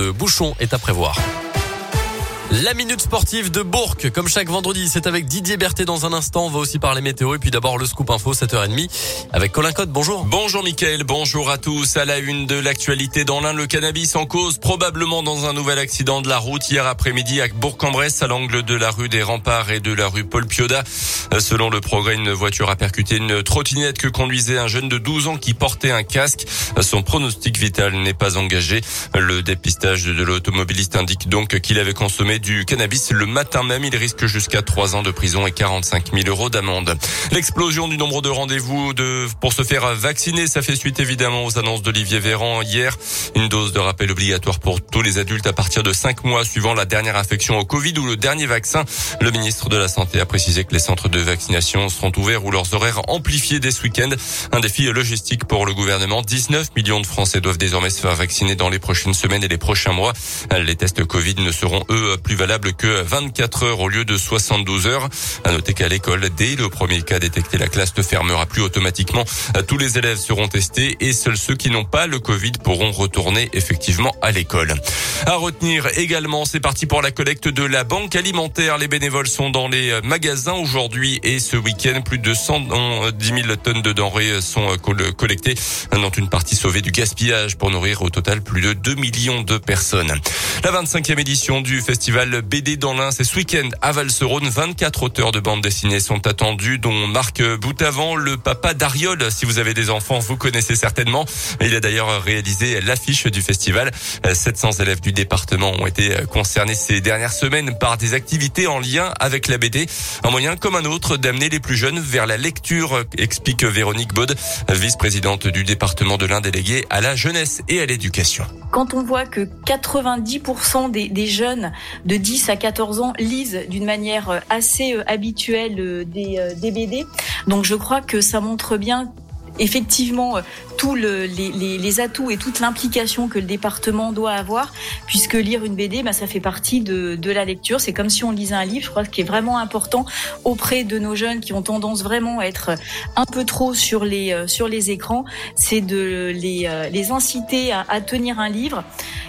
de bouchons est à prévoir. La minute sportive de Bourg, comme chaque vendredi, c'est avec Didier Berthet dans un instant. On va aussi parler météo et puis d'abord le scoop info 7h30 avec Colin Cotte. Bonjour. Bonjour Mickaël, bonjour à tous. À la une de l'actualité dans l'Ain, le cannabis en cause probablement dans un nouvel accident de la route hier après-midi à Bourg-en-Bresse à l'angle de la rue des Remparts et de la rue Paul Pioda. Selon le progrès, une voiture a percuté une trottinette que conduisait un jeune de 12 ans qui portait un casque. Son pronostic vital n'est pas engagé. Le dépistage de l'automobiliste indique donc qu'il avait consommé du cannabis le matin même. Il risque jusqu'à 3 ans de prison et 45 000 euros d'amende. L'explosion du nombre de rendez-vous de, pour se faire vacciner, ça fait suite évidemment aux annonces d'Olivier Véran hier. Une dose de rappel obligatoire pour tous les adultes à partir de 5 mois suivant la dernière infection au Covid ou le dernier vaccin. Le ministre de la Santé a précisé que les centres de vaccination seront ouverts ou leurs horaires amplifiés dès ce week-end. Un défi logistique pour le gouvernement. 19 millions de Français doivent désormais se faire vacciner dans les prochaines semaines et les prochains mois. Les tests Covid ne seront eux plus valable que 24 heures au lieu de 72 heures. À noter qu'à l'école, dès le premier cas détecté, la classe ne fermera plus automatiquement. Tous les élèves seront testés et seuls ceux qui n'ont pas le Covid pourront retourner effectivement à l'école. À retenir également, c'est parti pour la collecte de la banque alimentaire. Les bénévoles sont dans les magasins aujourd'hui et ce week-end, plus de 110 000 tonnes de denrées sont collectées, dont une partie sauvée du gaspillage pour nourrir au total plus de 2 millions de personnes. La 25e édition du festival BD dans l'Ain. C'est ce week-end à Valserone. 24 auteurs de bandes dessinées sont attendus, dont Marc Boutavant, le papa d'Ariol. Si vous avez des enfants, vous connaissez certainement. Il a d'ailleurs réalisé l'affiche du festival. 700 élèves du département ont été concernés ces dernières semaines par des activités en lien avec la BD. Un moyen comme un autre d'amener les plus jeunes vers la lecture, explique Véronique Baud, vice-présidente du département de l'Ain déléguée à la jeunesse et à l'éducation. Quand on voit que 90% des, des jeunes de 10 à 14 ans lisent d'une manière assez habituelle des, des BD. Donc je crois que ça montre bien effectivement tous le, les, atouts et toute l'implication que le département doit avoir, puisque lire une BD, bah, ça fait partie de, la lecture. C'est comme si on lisait un livre. Je crois que ce qui est vraiment important auprès de nos jeunes qui ont tendance vraiment à être un peu trop sur les, les écrans, c'est de les, les inciter à, à tenir un livre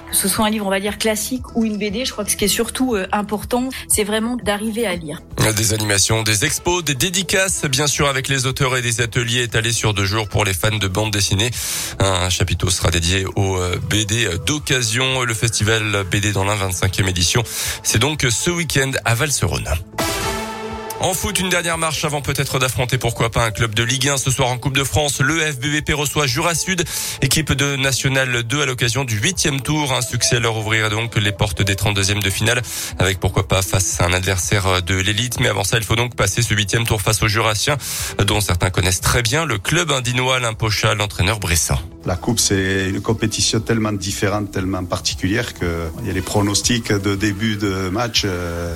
que ce soit un livre, on va dire, classique ou une BD, je crois que ce qui est surtout important, c'est vraiment d'arriver à lire. Des animations, des expos, des dédicaces, bien sûr, avec les auteurs et des ateliers étalés sur deux jours pour les fans de bande dessinée. Un chapiteau sera dédié au BD d'occasion. Le festival BD dans la 25e édition. C'est donc ce week-end à Valserone. En foot, une dernière marche avant peut-être d'affronter pourquoi pas un club de Ligue 1 ce soir en Coupe de France. Le FBVP reçoit Jura Sud, équipe de National 2 à l'occasion du huitième tour. Un succès leur ouvrirait donc les portes des 32e de finale avec pourquoi pas face à un adversaire de l'élite. Mais avant ça, il faut donc passer ce huitième tour face aux Jurassiens dont certains connaissent très bien le club indinois, l'Impocha, l'entraîneur Bressan. La coupe, c'est une compétition tellement différente, tellement particulière que il y a les pronostics de début de match, euh,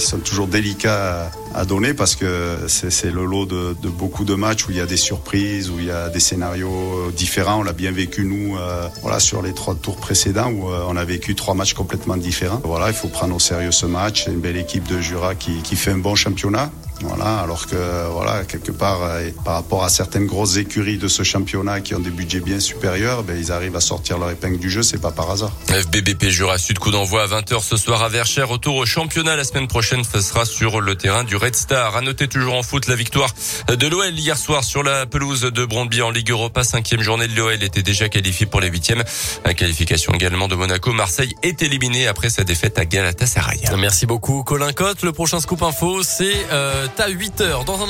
sont toujours délicats à donner parce que c'est le lot de, beaucoup de matchs où il y a des surprises, où il y a des scénarios différents. On l'a bien vécu nous, euh, voilà, sur les trois tours précédents où euh, on a vécu trois matchs complètement différents. Voilà, il faut prendre au sérieux ce match. C'est une belle équipe de Jura qui, qui fait un bon championnat. Voilà, alors que voilà, quelque part, euh, par rapport à certaines grosses écuries de ce championnat qui ont des budgets bien supérieurs, ben, ils arrivent à sortir leur épingle du jeu, c'est pas par hasard. FBBP Jura Sud, coup d'envoi à 20h ce soir à Verchères. Retour au championnat la semaine prochaine, ce sera sur le terrain du Red Star. À noter toujours en foot la victoire de l'OL hier soir sur la pelouse de Brondby en Ligue Europa. Cinquième journée de l'OL était déjà qualifié pour les huitièmes. La qualification également de Monaco. Marseille est éliminé après sa défaite à Galatasaray. Merci beaucoup Colin Cotte. Le prochain scoop info, c'est euh, à 8h dans un